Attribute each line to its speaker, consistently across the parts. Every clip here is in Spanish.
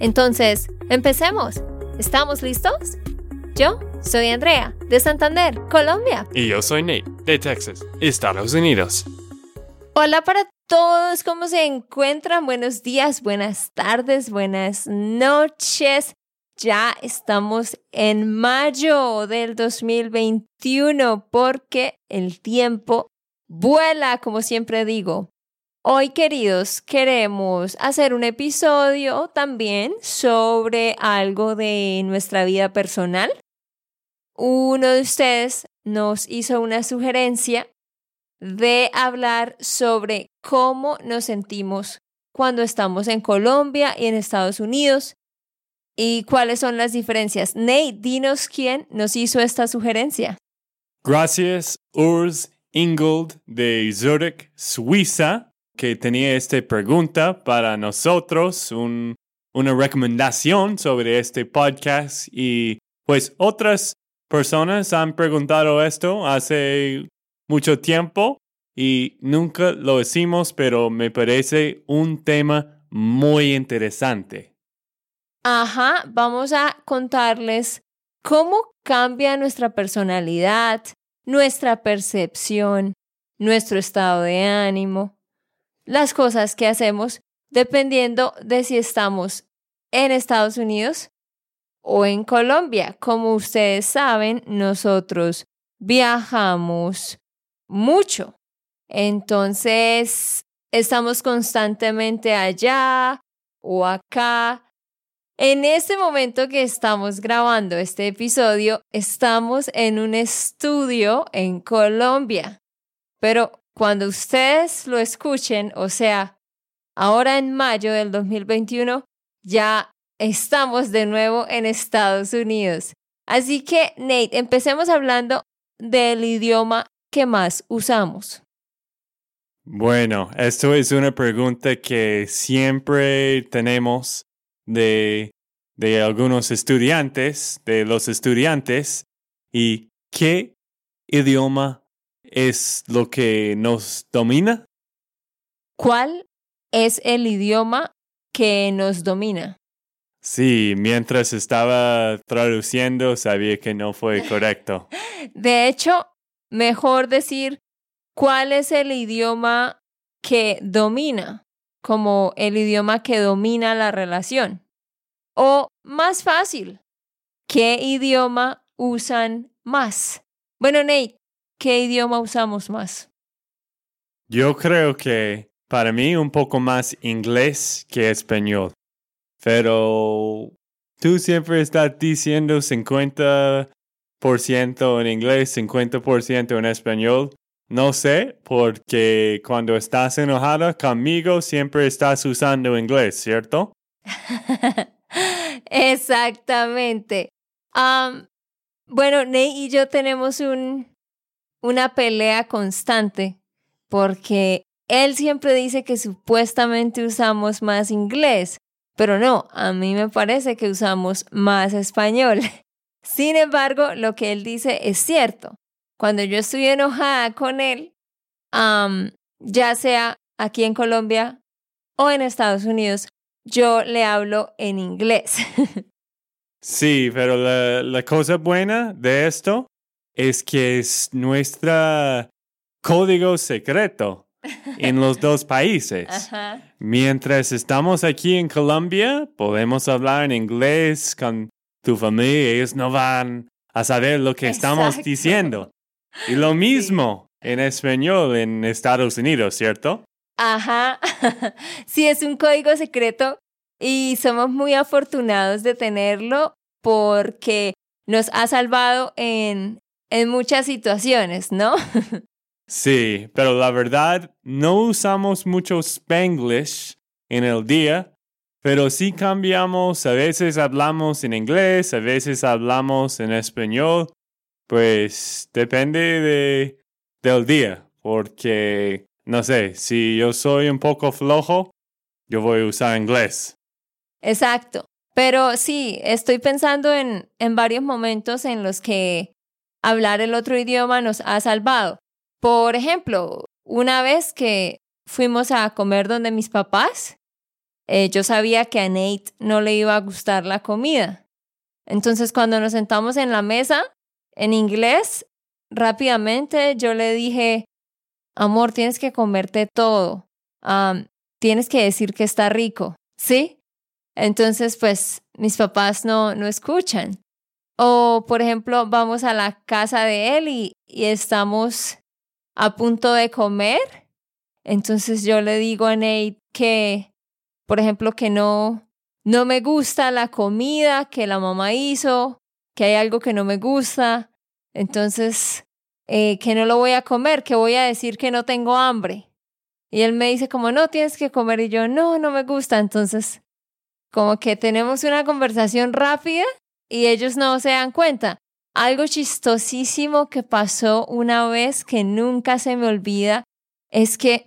Speaker 1: Entonces, empecemos. ¿Estamos listos? Yo soy Andrea, de Santander, Colombia.
Speaker 2: Y yo soy Nate, de Texas, Estados Unidos.
Speaker 1: Hola para todos, ¿cómo se encuentran? Buenos días, buenas tardes, buenas noches. Ya estamos en mayo del 2021 porque el tiempo vuela, como siempre digo. Hoy, queridos, queremos hacer un episodio también sobre algo de nuestra vida personal. Uno de ustedes nos hizo una sugerencia de hablar sobre cómo nos sentimos cuando estamos en Colombia y en Estados Unidos y cuáles son las diferencias. Nate, dinos quién nos hizo esta sugerencia.
Speaker 2: Gracias, Urs Ingold de Zurich, Suiza, que tenía esta pregunta para nosotros, una recomendación sobre este podcast y pues otras personas han preguntado esto hace mucho tiempo y nunca lo decimos, pero me parece un tema muy interesante.
Speaker 1: Ajá, vamos a contarles cómo cambia nuestra personalidad, nuestra percepción, nuestro estado de ánimo, las cosas que hacemos dependiendo de si estamos en Estados Unidos o en Colombia. Como ustedes saben, nosotros viajamos mucho. Entonces, estamos constantemente allá o acá en este momento que estamos grabando este episodio, estamos en un estudio en Colombia. Pero cuando ustedes lo escuchen, o sea, ahora en mayo del 2021, ya estamos de nuevo en Estados Unidos. Así que, Nate, empecemos hablando del idioma que más usamos.
Speaker 2: Bueno, esto es una pregunta que siempre tenemos de, de algunos estudiantes, de los estudiantes, y qué idioma es lo que nos domina?
Speaker 1: ¿Cuál es el idioma que nos domina?
Speaker 2: Sí, mientras estaba traduciendo sabía que no fue correcto.
Speaker 1: De hecho, mejor decir cuál es el idioma que domina como el idioma que domina la relación. O más fácil, ¿qué idioma usan más? Bueno, Nate, ¿qué idioma usamos más?
Speaker 2: Yo creo que para mí un poco más inglés que español. Pero tú siempre estás diciendo 50% en inglés, 50% en español. No sé, porque cuando estás enojada conmigo siempre estás usando inglés, ¿cierto?
Speaker 1: Exactamente. bueno, Ney y yo tenemos un, una pelea constante porque él siempre dice que supuestamente usamos más inglés, pero no, a mí me parece que usamos más español. Sin embargo, lo que él dice es cierto cuando yo estoy enojada con él, ya sea aquí en Colombia o en Estados Unidos, yo le hablo en inglés.
Speaker 2: sí, pero la, la, cosa buena de esto es que es nuestro código secreto en los dos países. Mientras estamos aquí en Colombia, podemos hablar en inglés con tu familia, ellos no van a saber lo que estamos diciendo. Y lo mismo en español en Estados Unidos, ¿cierto?
Speaker 1: Ajá, sí, es un código secreto y somos muy afortunados de tenerlo porque nos ha salvado en, en muchas situaciones, ¿no?
Speaker 2: sí, pero la verdad no usamos mucho spanglish en el día, Pero sí cambiamos, a veces hablamos en inglés, a veces hablamos en español, pues depende de, del día, porque, no sé, si yo soy un poco flojo, yo voy a usar inglés.
Speaker 1: Exacto. Pero sí, estoy pensando en, en varios momentos en los que hablar el otro idioma nos ha salvado. Por ejemplo, una vez que fuimos a comer donde mis papás, eh, yo sabía que a Nate no le iba a gustar la comida. Entonces, cuando nos sentamos en la mesa, en inglés, rápidamente yo le dije, amor, tienes que comerte todo. tienes que decir que está rico, ¿sí? Entonces, pues mis papás no, no escuchan. O, por ejemplo, vamos a la casa de él y, y estamos a punto de comer. Entonces yo le digo a Nate que, por ejemplo, que no, no me gusta la comida que la mamá hizo, que hay algo que no me gusta. Entonces, eh, que no lo voy a comer, que voy a decir que no tengo hambre. Y él me dice como, no, tienes que comer. Y yo, no, no me gusta. Entonces, como que tenemos una conversación rápida y ellos no se dan cuenta. Algo chistosísimo que pasó una vez que nunca se me olvida es que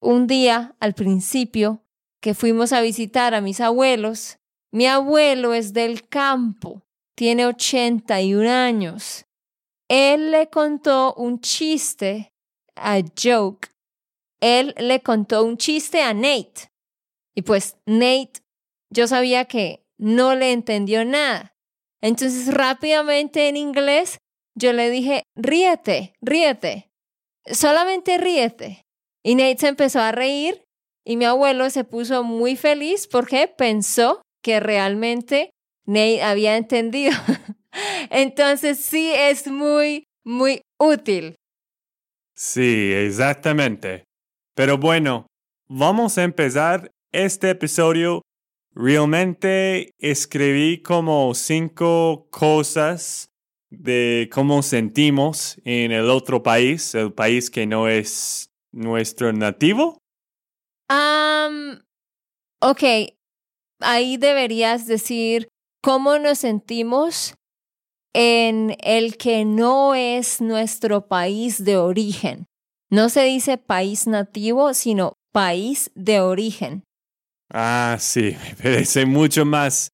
Speaker 1: un día al principio que fuimos a visitar a mis abuelos, mi abuelo es del campo, tiene 81 años. Él le contó un chiste a Joke. Él le contó un chiste a Nate. Y pues Nate yo sabía que no le entendió nada. Entonces rápidamente en inglés yo le dije, ríete, ríete, solamente ríete. Y Nate se empezó a reír y mi abuelo se puso muy feliz porque pensó que realmente Nate había entendido. Entonces sí es muy, muy útil.
Speaker 2: Sí, exactamente. Pero bueno, vamos a empezar este episodio Realmente escribí como cinco cosas de cómo sentimos en el otro país, el país que no es nuestro nativo.
Speaker 1: Um, ok, ahí deberías decir cómo nos sentimos en el que no es nuestro país de origen. No se dice país nativo, sino país de origen.
Speaker 2: Ah, sí, me parece mucho más,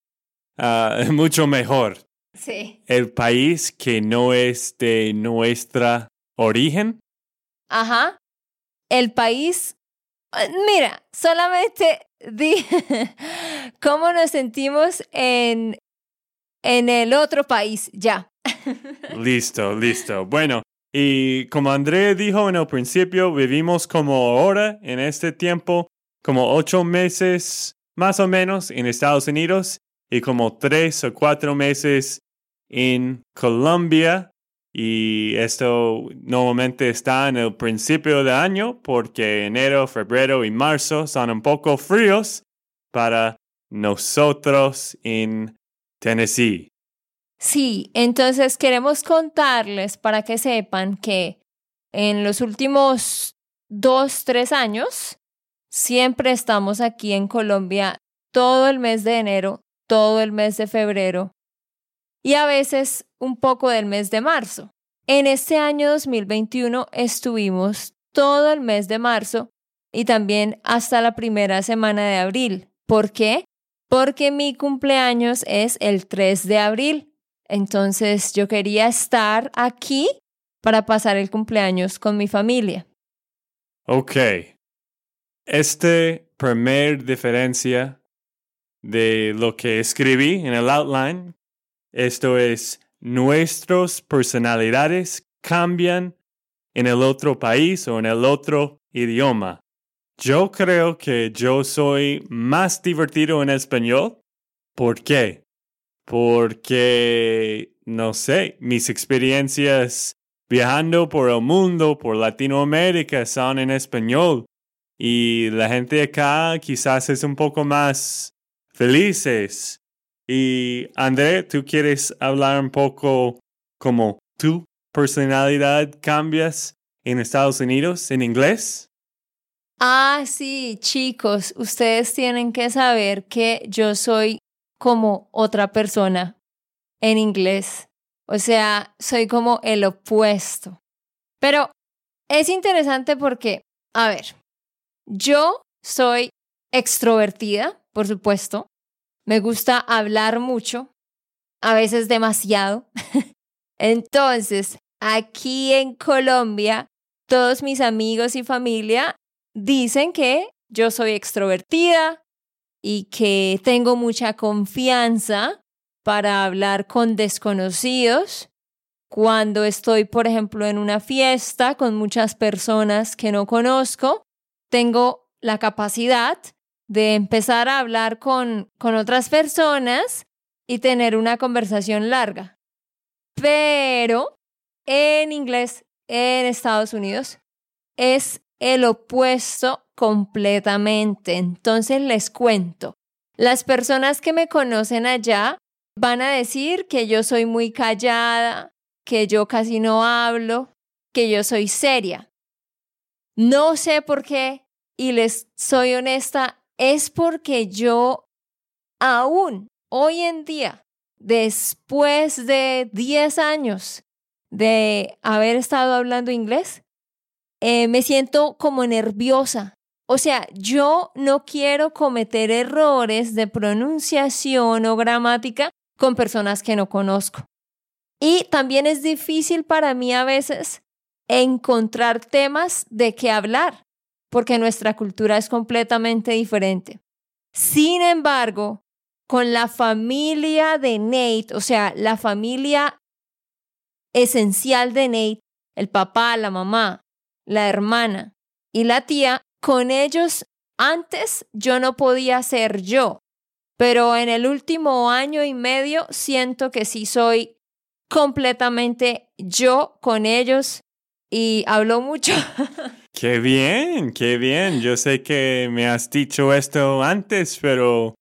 Speaker 2: uh, mucho mejor.
Speaker 1: Sí.
Speaker 2: El país que no es de nuestra origen.
Speaker 1: Ajá. El país. Eh, mira, solamente di cómo nos sentimos en, en el otro país, ya.
Speaker 2: listo, listo. Bueno, y como André dijo en el principio, vivimos como ahora en este tiempo como ocho meses más o menos en Estados Unidos y como tres o cuatro meses en Colombia. Y esto normalmente está en el principio de año porque enero, febrero y marzo son un poco fríos para nosotros en Tennessee.
Speaker 1: Sí, entonces queremos contarles para que sepan que en los últimos dos, tres años Siempre estamos aquí en Colombia todo el mes de enero, todo el mes de febrero y a veces un poco del mes de marzo. En este año 2021 estuvimos todo el mes de marzo y también hasta la primera semana de abril. ¿Por qué? Porque mi cumpleaños es el 3 de abril. Entonces yo quería estar aquí para pasar el cumpleaños con mi familia.
Speaker 2: Ok, esta primer diferencia de lo que escribí en el outline, esto es, nuestras personalidades cambian en el otro país o en el otro idioma. Yo creo que yo soy más divertido en español. ¿Por qué? Porque, no sé, mis experiencias viajando por el mundo, por Latinoamérica, son en español. Y la gente acá quizás es un poco más felices. Y André, ¿tú quieres hablar un poco como tu personalidad cambias en Estados Unidos en inglés?
Speaker 1: Ah, sí, chicos, ustedes tienen que saber que yo soy como otra persona en inglés. O sea, soy como el opuesto. Pero es interesante porque, a ver, yo soy extrovertida, por supuesto. Me gusta hablar mucho, a veces demasiado. Entonces, aquí en Colombia, todos mis amigos y familia dicen que yo soy extrovertida y que tengo mucha confianza para hablar con desconocidos. Cuando estoy, por ejemplo, en una fiesta con muchas personas que no conozco, tengo la capacidad de empezar a hablar con, con otras personas y tener una conversación larga. Pero en inglés, en Estados Unidos, es el opuesto completamente. Entonces les cuento, las personas que me conocen allá van a decir que yo soy muy callada, que yo casi no hablo, que yo soy seria. No sé por qué, y les soy honesta, es porque yo aún hoy en día, después de 10 años de haber estado hablando inglés, eh, me siento como nerviosa. O sea, yo no quiero cometer errores de pronunciación o gramática con personas que no conozco. Y también es difícil para mí a veces encontrar temas de qué hablar, porque nuestra cultura es completamente diferente. Sin embargo, con la familia de Nate, o sea, la familia esencial de Nate, el papá, la mamá, la hermana y la tía, con ellos antes yo no podía ser yo, pero en el último año y medio siento que sí soy completamente yo con ellos y hablo mucho.
Speaker 2: Qué bien, qué bien. Yo sé que me has dicho esto antes, pero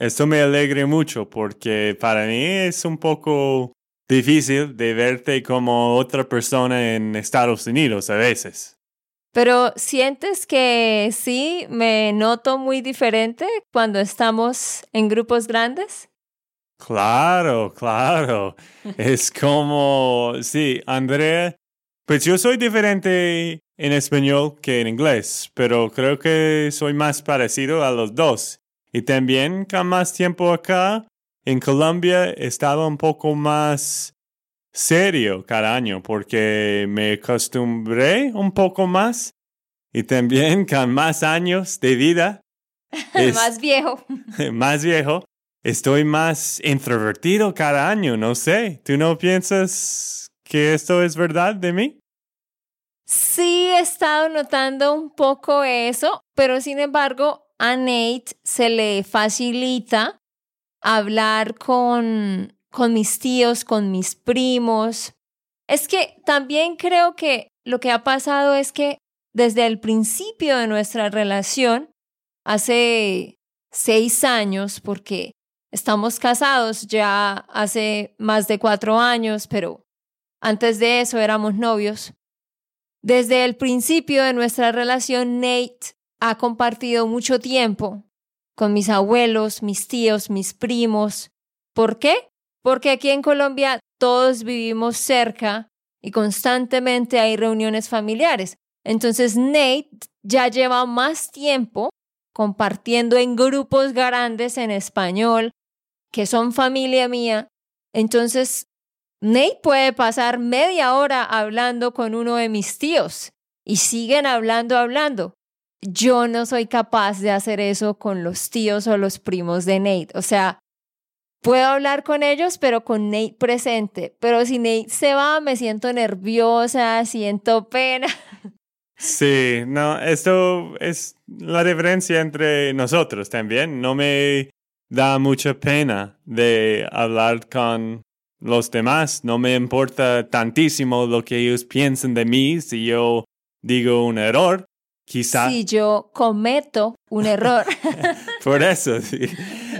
Speaker 2: esto me alegra mucho porque para mí es un poco difícil de verte como otra persona en Estados Unidos a veces.
Speaker 1: Pero sientes que sí, me noto muy diferente cuando estamos en grupos grandes.
Speaker 2: Claro, claro. es como, sí, Andrea, pues yo soy diferente en español que en inglés, pero creo que soy más parecido a los dos. Y también con más tiempo acá, en Colombia, he estado un poco más serio cada año porque me acostumbré un poco más y también con más años de vida.
Speaker 1: más viejo.
Speaker 2: más viejo. Estoy más introvertido cada año, no sé. ¿Tú no piensas que esto es verdad de mí?
Speaker 1: Sí, he estado notando un poco eso, pero sin embargo, a Nate se le facilita hablar con con mis tíos, con mis primos. Es que también creo que lo que ha pasado es que desde el principio de nuestra relación, hace seis años, porque estamos casados ya hace más de cuatro años, pero antes de eso éramos novios. Desde el principio de nuestra relación, Nate ha compartido mucho tiempo con mis abuelos, mis tíos, mis primos. ¿Por qué? porque aquí en Colombia todos vivimos cerca y constantemente hay reuniones familiares. Entonces Nate ya lleva más tiempo compartiendo en grupos grandes en español que son familia mía. Entonces Nate puede pasar media hora hablando con uno de mis tíos y siguen hablando, hablando. Yo no soy capaz de hacer eso con los tíos o los primos de Nate. O sea, puedo hablar con ellos, pero con Nate presente. Pero si Nate se va, me siento nerviosa, siento pena.
Speaker 2: Sí, no, esto es la diferencia entre nosotros también. No me da mucha pena de hablar con los demás. No me importa tantísimo lo que ellos piensen de mí si yo digo un error. Quizá.
Speaker 1: Si yo cometo un error.
Speaker 2: Por eso, sí.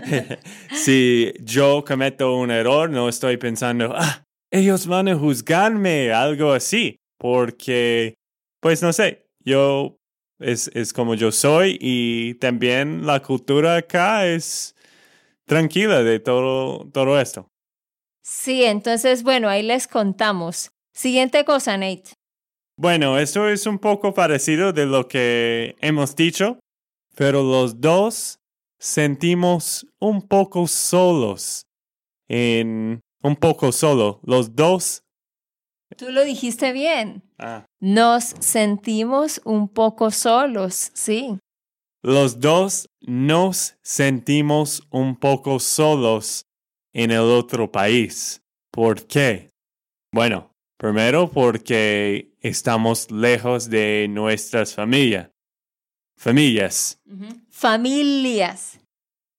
Speaker 2: si yo cometo un error, no estoy pensando, ah, ellos van a juzgarme, algo así. Porque, pues no sé, yo es, es como yo soy y también la cultura acá es tranquila de todo, todo esto.
Speaker 1: Sí, entonces, bueno, ahí les contamos. Siguiente cosa, Nate.
Speaker 2: Bueno, esto es un poco parecido de lo que hemos dicho, pero los dos sentimos un poco solos. En un poco solo, los dos.
Speaker 1: Tú lo dijiste bien.
Speaker 2: Ah.
Speaker 1: Nos sentimos un poco solos, sí.
Speaker 2: Los dos nos sentimos un poco solos en el otro país. ¿Por qué? Bueno, primero porque estamos lejos de nuestras familias. Familias.
Speaker 1: Familias.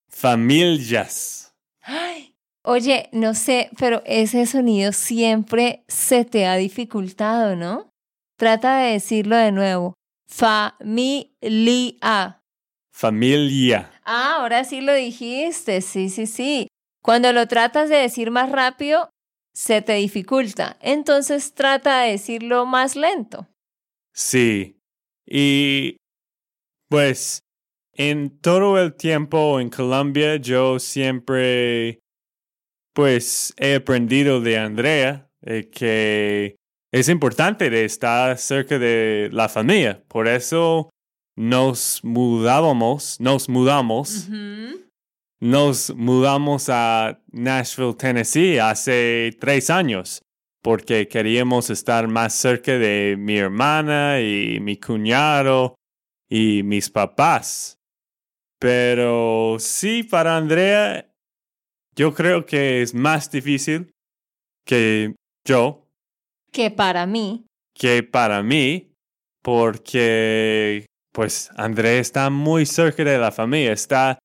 Speaker 2: Familias.
Speaker 1: Ay, oye, no sé, pero ese sonido siempre se te ha dificultado, ¿no? Trata de decirlo de nuevo. Familia.
Speaker 2: Familia.
Speaker 1: Ah, ahora sí lo dijiste. Sí, sí, sí. Cuando lo tratas de decir más rápido, se te dificulta. Entonces trata de decirlo más lento.
Speaker 2: Sí. Y pues en todo el tiempo en Colombia yo siempre pues he aprendido de Andrea eh, que es importante de estar cerca de la familia. Por eso nos mudábamos, nos mudamos nos mudamos a Nashville, Tennessee hace tres años porque queríamos estar más cerca de mi hermana y mi cuñado y mis papás. Pero sí, para Andrea, yo creo que es más difícil que yo.
Speaker 1: Que para mí.
Speaker 2: Que para mí, porque pues Andrea está muy cerca de la familia, está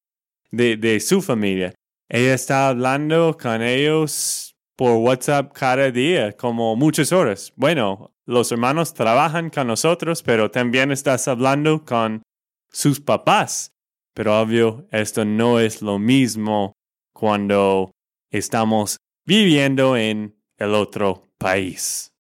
Speaker 2: de, su familia. Ella está hablando con ellos por WhatsApp cada día, como muchas horas. Bueno, los hermanos trabajan con nosotros, pero también estás hablando con sus papás. Pero obvio, esto no es lo mismo cuando estamos viviendo en el otro país.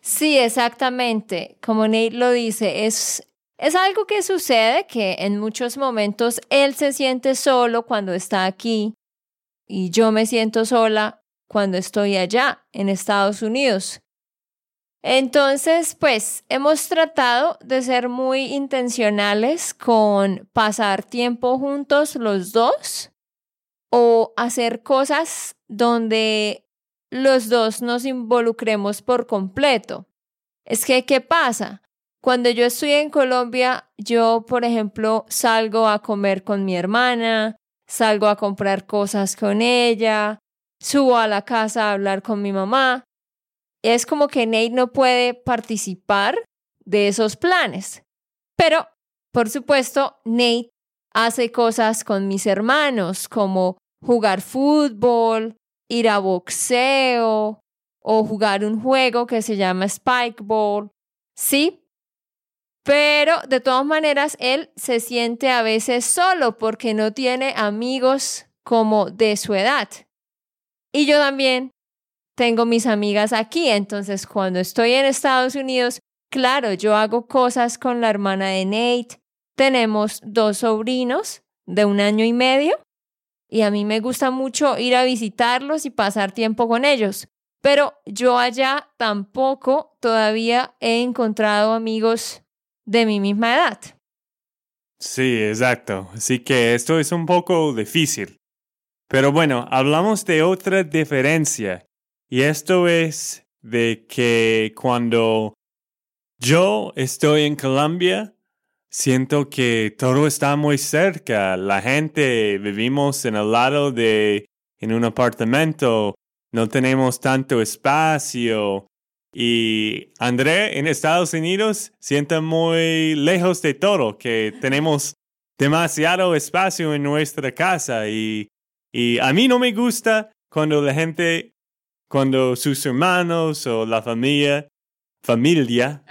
Speaker 1: Sí, exactamente. Como Nate lo dice, es es algo que sucede que en muchos momentos él se siente solo cuando está aquí y yo me siento sola cuando estoy allá en Estados Unidos. Entonces, pues hemos tratado de ser muy intencionales con pasar tiempo juntos los dos o hacer cosas donde los dos nos involucremos por completo. Es que, ¿qué pasa? Cuando yo estoy en Colombia, yo, por ejemplo, salgo a comer con mi hermana, salgo a comprar cosas con ella, subo a la casa a hablar con mi mamá. Es como que Nate no puede participar de esos planes. Pero, por supuesto, Nate hace cosas con mis hermanos, como jugar fútbol, ir a boxeo o jugar un juego que se llama Spikeball. Sí, pero de todas maneras, él se siente a veces solo porque no tiene amigos como de su edad. Y yo también tengo mis amigas aquí, entonces cuando estoy en Estados Unidos, claro, yo hago cosas con la hermana de Nate. Tenemos dos sobrinos de un año y medio y a mí me gusta mucho ir a visitarlos y pasar tiempo con ellos. Pero yo allá tampoco todavía he encontrado amigos de mi misma edad.
Speaker 2: Sí, exacto. Así que esto es un poco difícil. Pero bueno, hablamos de otra diferencia. Y esto es de que cuando yo estoy en Colombia, siento que todo está muy cerca. La gente vivimos en el lado de, en un apartamento, no tenemos tanto espacio. Y André en Estados Unidos siente muy lejos de todo, que tenemos demasiado espacio en nuestra casa y, y a mí no me gusta cuando la gente, cuando sus hermanos o la familia, familia,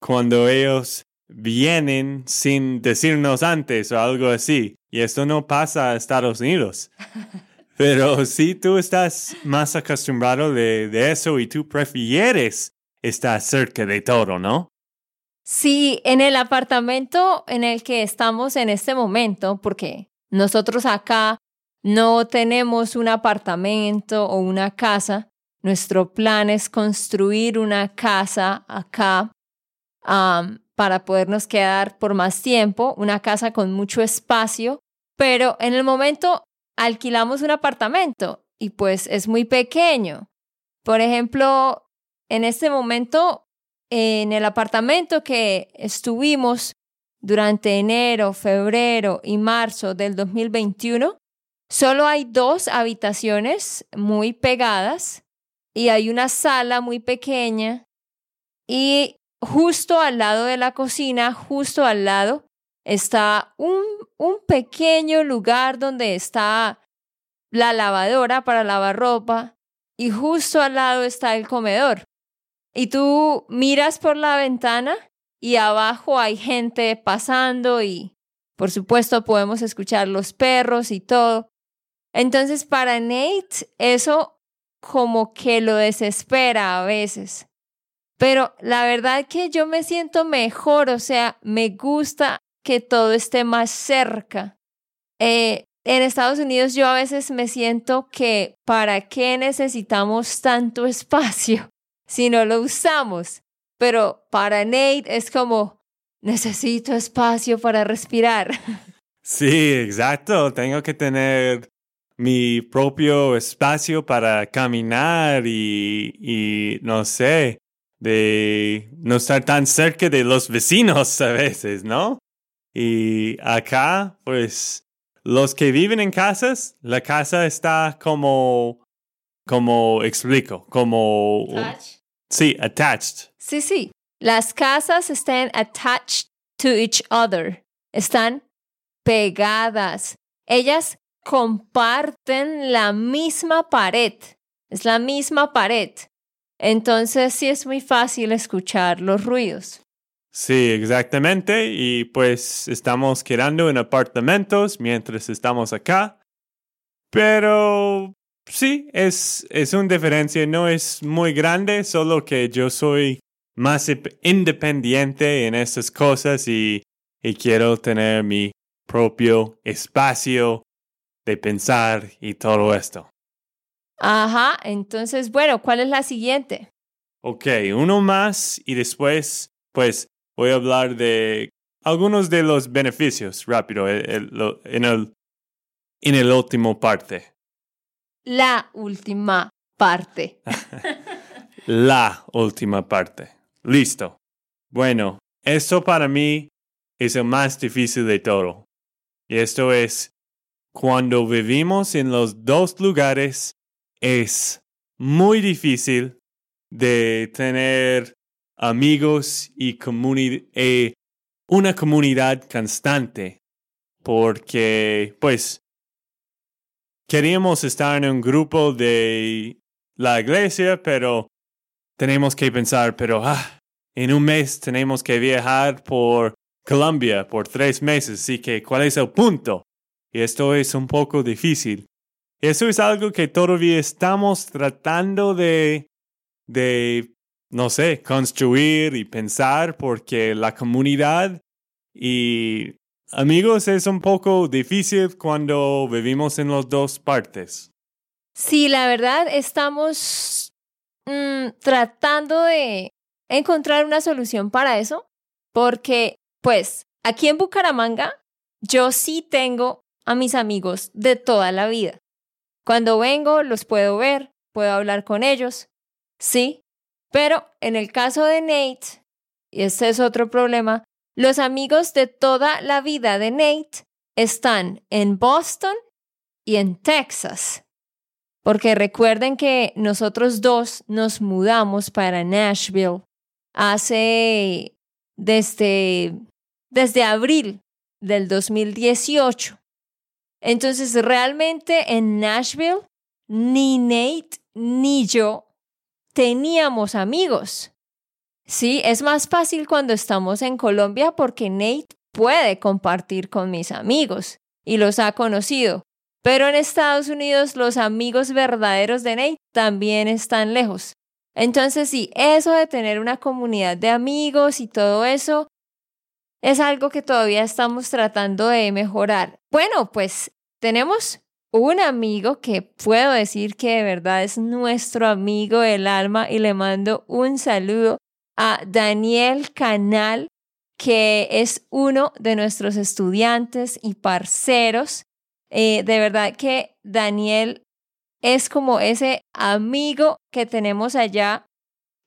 Speaker 2: cuando ellos vienen sin decirnos antes o algo así. Y esto no pasa a Estados Unidos. Pero si tú estás más acostumbrado de, eso y tú prefieres estar cerca de todo, ¿no?
Speaker 1: Sí, en el apartamento en el que estamos en este momento, porque nosotros acá no tenemos un apartamento o una casa, nuestro plan es construir una casa acá para podernos quedar por más tiempo, una casa con mucho espacio, pero en el momento alquilamos un apartamento y pues es muy pequeño. Por ejemplo, en este momento, en el apartamento que estuvimos durante enero, febrero y marzo del 2021, solo hay dos habitaciones muy pegadas y hay una sala muy pequeña y justo al lado de la cocina, justo al lado, está un, un pequeño lugar donde está la lavadora para lavar ropa y justo al lado está el comedor. Y tú miras por la ventana y abajo hay gente pasando y por supuesto podemos escuchar los perros y todo. Entonces para Nate eso como que lo desespera a veces. Pero la verdad que yo me siento mejor, o sea, me gusta que todo esté más cerca. Eh, en Estados Unidos yo a veces me siento que ¿para qué necesitamos tanto espacio si no lo usamos? Pero para Nate es como, necesito espacio para respirar.
Speaker 2: Sí, exacto. Tengo que tener mi propio espacio para caminar y, y no sé, de no estar tan cerca de los vecinos a veces, ¿no? Y acá, pues, los que viven en casas, la casa está como, como explico, como... Sí, attached.
Speaker 1: Sí, sí. Las casas están attached to each other. Están pegadas. Ellas comparten la misma pared. Es la misma pared. Entonces sí es muy fácil escuchar los ruidos.
Speaker 2: Sí, exactamente. Y pues estamos quedando en apartamentos mientras estamos acá. Pero sí, es, es una diferencia. No es muy grande, solo que yo soy más independiente en estas cosas y, y quiero tener mi propio espacio de pensar y todo esto.
Speaker 1: Ajá, entonces, bueno, ¿cuál es la siguiente?
Speaker 2: Ok, uno más y después, pues, voy a hablar de algunos de los beneficios rápido en el, en el último parte.
Speaker 1: La última parte.
Speaker 2: la última parte. Listo. Bueno, esto para mí es el más difícil de todo. Y esto es cuando vivimos en los dos lugares es muy difícil de tener amigos y eh, una comunidad constante. Porque pues queríamos estar en un grupo de la iglesia pero tenemos que pensar pero ah, en un mes tenemos que viajar por Colombia por tres meses así que cuál es el punto y esto es un poco difícil. Eso es algo que todavía estamos tratando de, de, no sé, construir y pensar porque la comunidad y amigos es un poco difícil cuando vivimos en las dos partes.
Speaker 1: Sí, la verdad estamos mm, tratando de encontrar una solución para eso porque, pues, aquí en Bucaramanga yo sí tengo a mis amigos de toda la vida. Cuando vengo los puedo ver, puedo hablar con ellos, sí, pero en el caso de Nate, y ese es otro problema, los amigos de toda la vida de Nate están en Boston y en Texas. Porque recuerden que nosotros dos nos mudamos para Nashville hace desde, desde abril del 2018. Entonces, realmente en Nashville, ni Nate ni yo teníamos amigos. Sí, es más fácil cuando estamos en Colombia porque Nate puede compartir con mis amigos y los ha conocido. Pero en Estados Unidos los amigos verdaderos de Nate también están lejos. Entonces sí, eso de tener una comunidad de amigos y todo eso es algo que todavía estamos tratando de mejorar. Bueno, pues tenemos un amigo que puedo decir que de verdad es nuestro amigo del alma y le mando un saludo a Daniel Canal, que es uno de nuestros estudiantes y parceros. Eh, de verdad que Daniel es como ese amigo que tenemos allá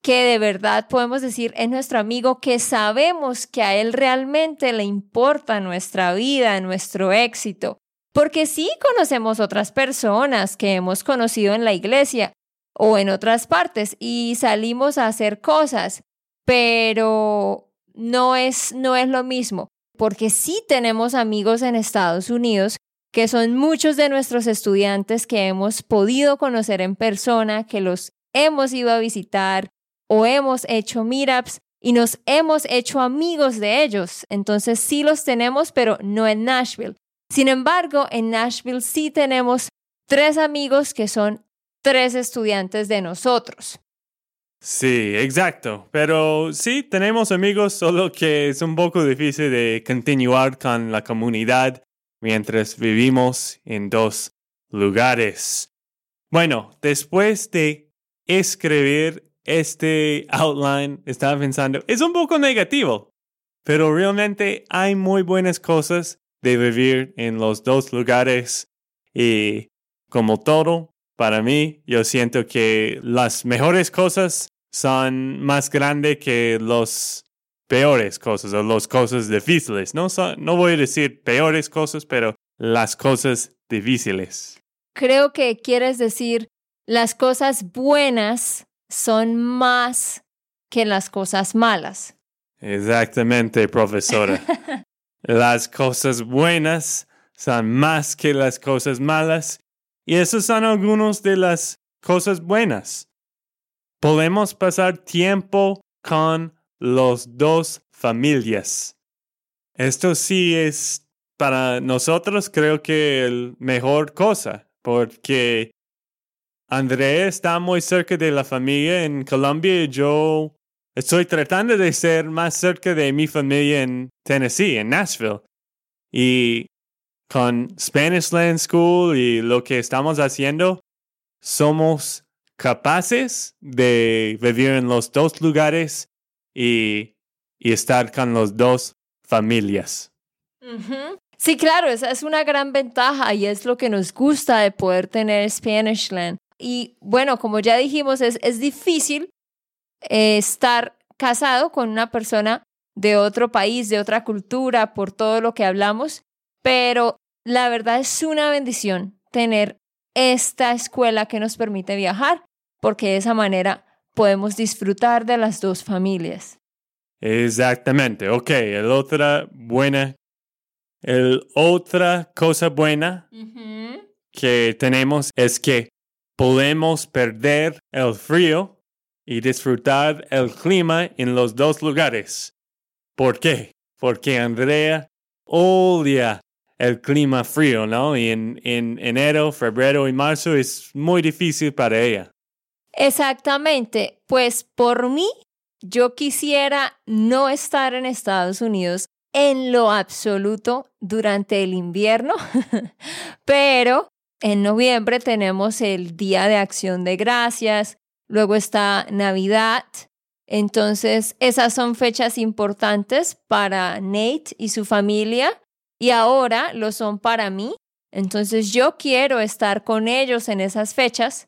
Speaker 1: que de verdad podemos decir es nuestro amigo, que sabemos que a él realmente le importa nuestra vida, nuestro éxito, porque sí conocemos otras personas que hemos conocido en la iglesia o en otras partes y salimos a hacer cosas, pero no es, no es lo mismo, porque sí tenemos amigos en Estados Unidos que son muchos de nuestros estudiantes que hemos podido conocer en persona, que los hemos ido a visitar o hemos hecho meetups y nos hemos hecho amigos de ellos. Entonces sí los tenemos, pero no en Nashville. Sin embargo, en Nashville sí tenemos tres amigos que son tres estudiantes de nosotros.
Speaker 2: Sí, exacto. Pero sí, tenemos amigos, solo que es un poco difícil de continuar con la comunidad mientras vivimos en dos lugares. Bueno, después de escribir este outline, estaba pensando, es un poco negativo, pero realmente hay muy buenas cosas de vivir en los dos lugares y como todo, para mí, yo siento que las mejores cosas son más grandes que las peores cosas o las cosas difíciles. No, no voy a decir peores cosas, pero las cosas difíciles.
Speaker 1: Creo que quieres decir las cosas buenas son más que las cosas malas.
Speaker 2: Exactamente, profesora. Las cosas buenas son más que las cosas malas y esas son algunas de las cosas buenas. Podemos pasar tiempo con los dos familias. Esto sí es para nosotros creo que el mejor cosa porque André está muy cerca de la familia en Colombia y yo Estoy tratando de ser más cerca de mi familia en Tennessee, en Nashville. Y con Spanish Land School y lo que estamos haciendo, somos capaces de vivir en los dos lugares y, estar con las dos familias.
Speaker 1: Sí, claro, esa es una gran ventaja y es lo que nos gusta de poder tener Spanish Land. Y bueno, como ya dijimos, es, es difícil eh, estar casado con una persona de otro país, de otra cultura, por todo lo que hablamos, pero la verdad es una bendición tener esta escuela que nos permite viajar, porque de esa manera podemos disfrutar de las dos familias.
Speaker 2: Exactamente, ok, el otra buena, el otra cosa buena que tenemos es que podemos perder el frío y disfrutar el clima en los dos lugares. ¿Por qué? Porque Andrea odia el clima frío, ¿no? Y en, en enero, febrero y marzo es muy difícil para ella.
Speaker 1: Exactamente. Pues por mí, yo quisiera no estar en Estados Unidos en lo absoluto durante el invierno, pero en noviembre tenemos el Día de Acción de Gracias, luego está Navidad. Entonces, esas son fechas importantes para Nate y su familia y ahora lo son para mí. Entonces, yo quiero estar con ellos en esas fechas.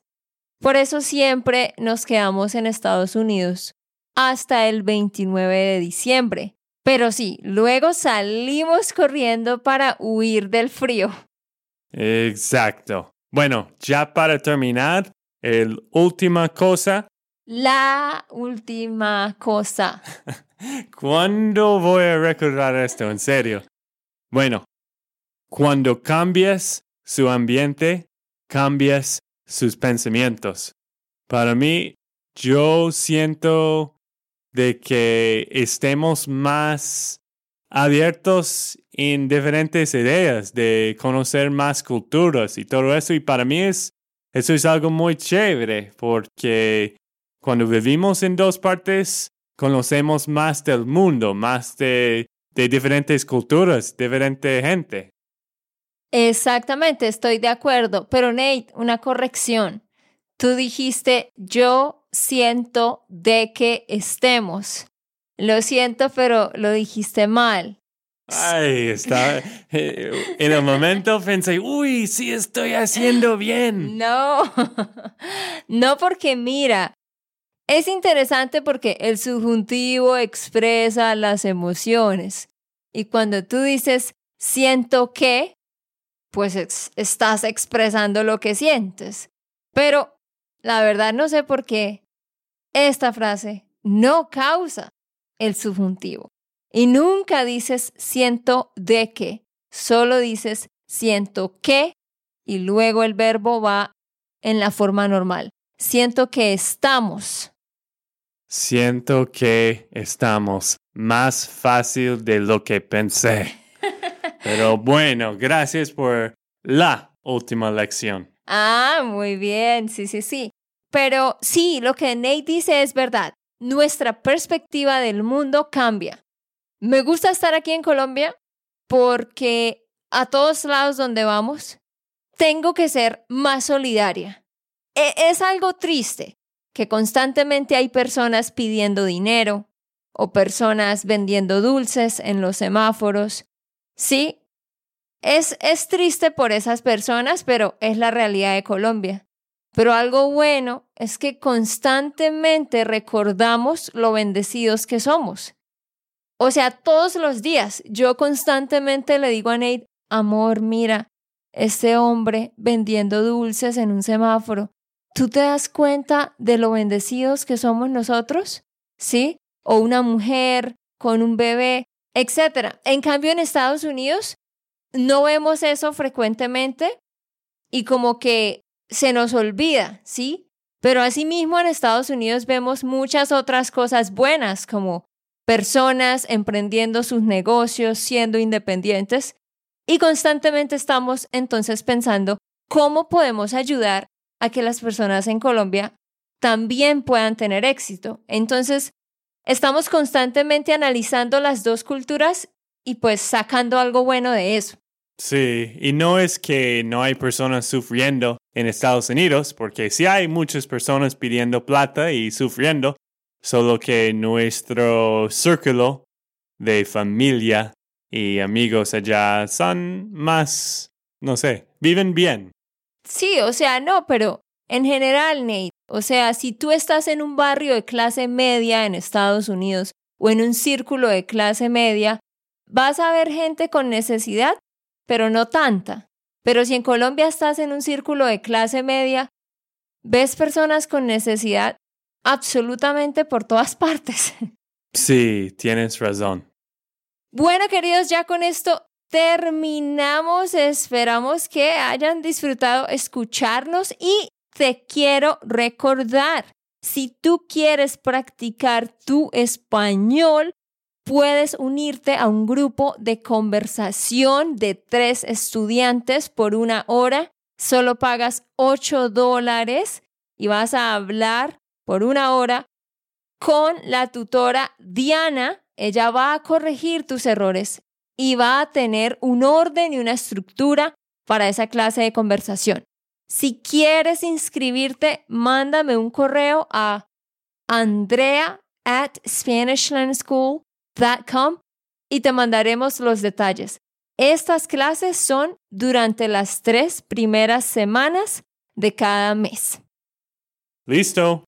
Speaker 1: Por eso siempre nos quedamos en Estados Unidos hasta el 29 de diciembre. Pero sí, luego salimos corriendo para huir del frío.
Speaker 2: Exacto. Bueno, ya para terminar, el última cosa.
Speaker 1: La última cosa.
Speaker 2: ¿Cuándo voy a recordar esto? En serio. Bueno, cuando cambias su ambiente, cambias sus pensamientos. Para mí, yo siento de que estemos más abiertos en diferentes ideas, de conocer más culturas y todo eso. Y para mí es eso es algo muy chévere porque Cuando vivimos en dos partes, conocemos más del mundo, más de, diferentes culturas, diferente gente.
Speaker 1: Exactamente, estoy de acuerdo. Pero Nate, una corrección. Tú dijiste, yo siento de que estemos. Lo siento, pero lo dijiste mal.
Speaker 2: Ay, está. Eh, en el momento pensé, uy, sí estoy haciendo bien.
Speaker 1: No, no porque mira, es interesante porque el subjuntivo expresa las emociones. Y cuando tú dices siento que, pues estás expresando lo que sientes. Pero la verdad no sé por qué esta frase no causa el subjuntivo. Y nunca dices siento de que, solo dices siento que y luego el verbo va en la forma normal. Siento que estamos.
Speaker 2: Siento que estamos más fácil de lo que pensé. Pero bueno, gracias por la última lección.
Speaker 1: Ah, muy bien, sí, sí, sí. Pero sí, lo que Nate dice es verdad. Nuestra perspectiva del mundo cambia. Me gusta estar aquí en Colombia porque a todos lados donde vamos, tengo que ser más solidaria. E, es algo triste que constantemente hay personas pidiendo dinero o personas vendiendo dulces en los semáforos. Sí, es, es triste por esas personas, pero es la realidad de Colombia. Pero algo bueno es que constantemente recordamos lo bendecidos que somos. O sea, todos los días yo constantemente le digo a Nate, amor, mira, este hombre vendiendo dulces en un semáforo, ¿tú te das cuenta de lo bendecidos que somos nosotros? ¿Sí? O una mujer con un bebé, etc. En cambio, en Estados Unidos no vemos eso frecuentemente y como que se nos olvida, ¿sí? Pero asimismo en Estados Unidos vemos muchas otras cosas buenas como personas emprendiendo sus negocios, siendo independientes, y constantemente estamos entonces pensando cómo podemos ayudar a que las personas en Colombia también puedan tener éxito. Entonces, estamos constantemente analizando las dos culturas y pues sacando algo bueno de eso.
Speaker 2: Sí, y no es que no hay personas sufriendo en Estados Unidos, porque sí hay muchas personas pidiendo plata y sufriendo, solo que nuestro círculo de familia y amigos allá son más, no sé, viven bien.
Speaker 1: Sí, o sea, no, pero en general, Nate, o sea, si tú estás en un barrio de clase media en Estados Unidos o en un círculo de clase media, vas a ver gente con necesidad, pero no tanta. Pero si en Colombia estás en un círculo de clase media, ves personas con necesidad absolutamente por todas partes.
Speaker 2: Sí, tienes razón.
Speaker 1: Bueno, queridos, ya con esto terminamos. Esperamos que hayan disfrutado escucharnos y te quiero recordar, si tú quieres practicar tu español, puedes unirte a un grupo de conversación de tres estudiantes por una hora. Solo pagas 8 dólares y vas a hablar por una hora con la tutora Diana. Ella va a corregir tus errores y va a tener un orden y una estructura para esa clase de conversación. Si quieres inscribirte, mándame un correo a andrea at SpanishLandSchool.com y te mandaremos los detalles. Estas clases son durante las tres primeras semanas de cada mes.
Speaker 2: Listo.